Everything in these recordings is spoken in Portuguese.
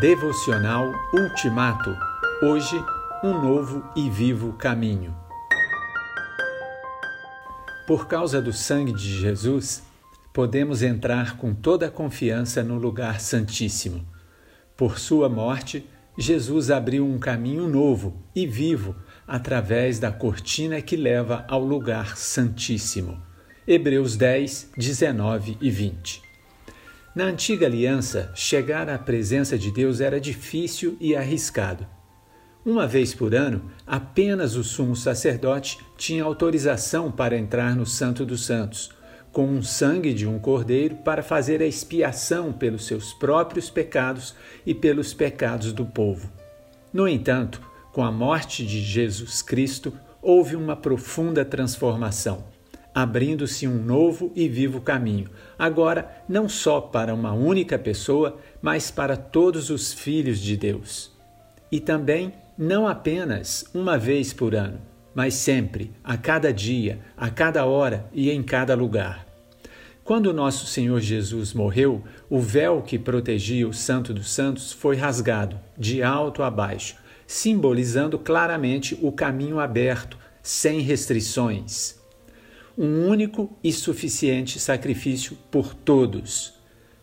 Devocional Ultimato. Hoje, um novo e vivo caminho. Por causa do sangue de Jesus, podemos entrar com toda a confiança no lugar santíssimo. Por sua morte, Jesus abriu um caminho novo e vivo através da cortina que leva ao lugar santíssimo. Hebreus 10, 19 e 20. Na antiga aliança, chegar à presença de Deus era difícil e arriscado. Uma vez por ano, apenas o sumo sacerdote tinha autorização para entrar no Santo dos Santos, com o sangue de um cordeiro para fazer a expiação pelos seus próprios pecados e pelos pecados do povo. No entanto, com a morte de Jesus Cristo, houve uma profunda transformação abrindo-se um novo e vivo caminho, agora não só para uma única pessoa, mas para todos os filhos de Deus. E também não apenas uma vez por ano, mas sempre, a cada dia, a cada hora e em cada lugar. Quando nosso Senhor Jesus morreu, o véu que protegia o Santo dos Santos foi rasgado, de alto a baixo, simbolizando claramente o caminho aberto, sem restrições um único e suficiente sacrifício por todos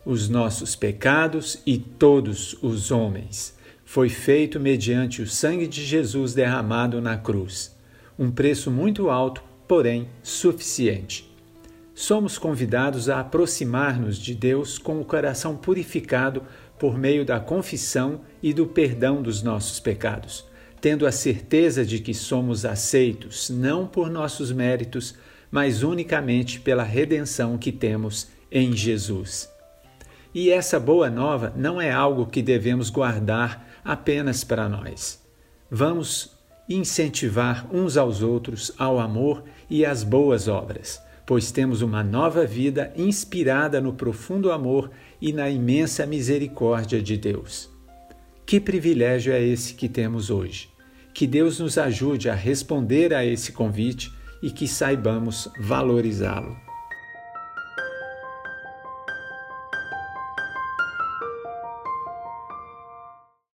os nossos pecados e todos os homens. Foi feito mediante o sangue de Jesus derramado na cruz. Um preço muito alto, porém suficiente. Somos convidados a aproximar-nos de Deus com o coração purificado por meio da confissão e do perdão dos nossos pecados, tendo a certeza de que somos aceitos não por nossos méritos, mas unicamente pela redenção que temos em Jesus. E essa boa nova não é algo que devemos guardar apenas para nós. Vamos incentivar uns aos outros ao amor e às boas obras, pois temos uma nova vida inspirada no profundo amor e na imensa misericórdia de Deus. Que privilégio é esse que temos hoje? Que Deus nos ajude a responder a esse convite e que saibamos valorizá-lo.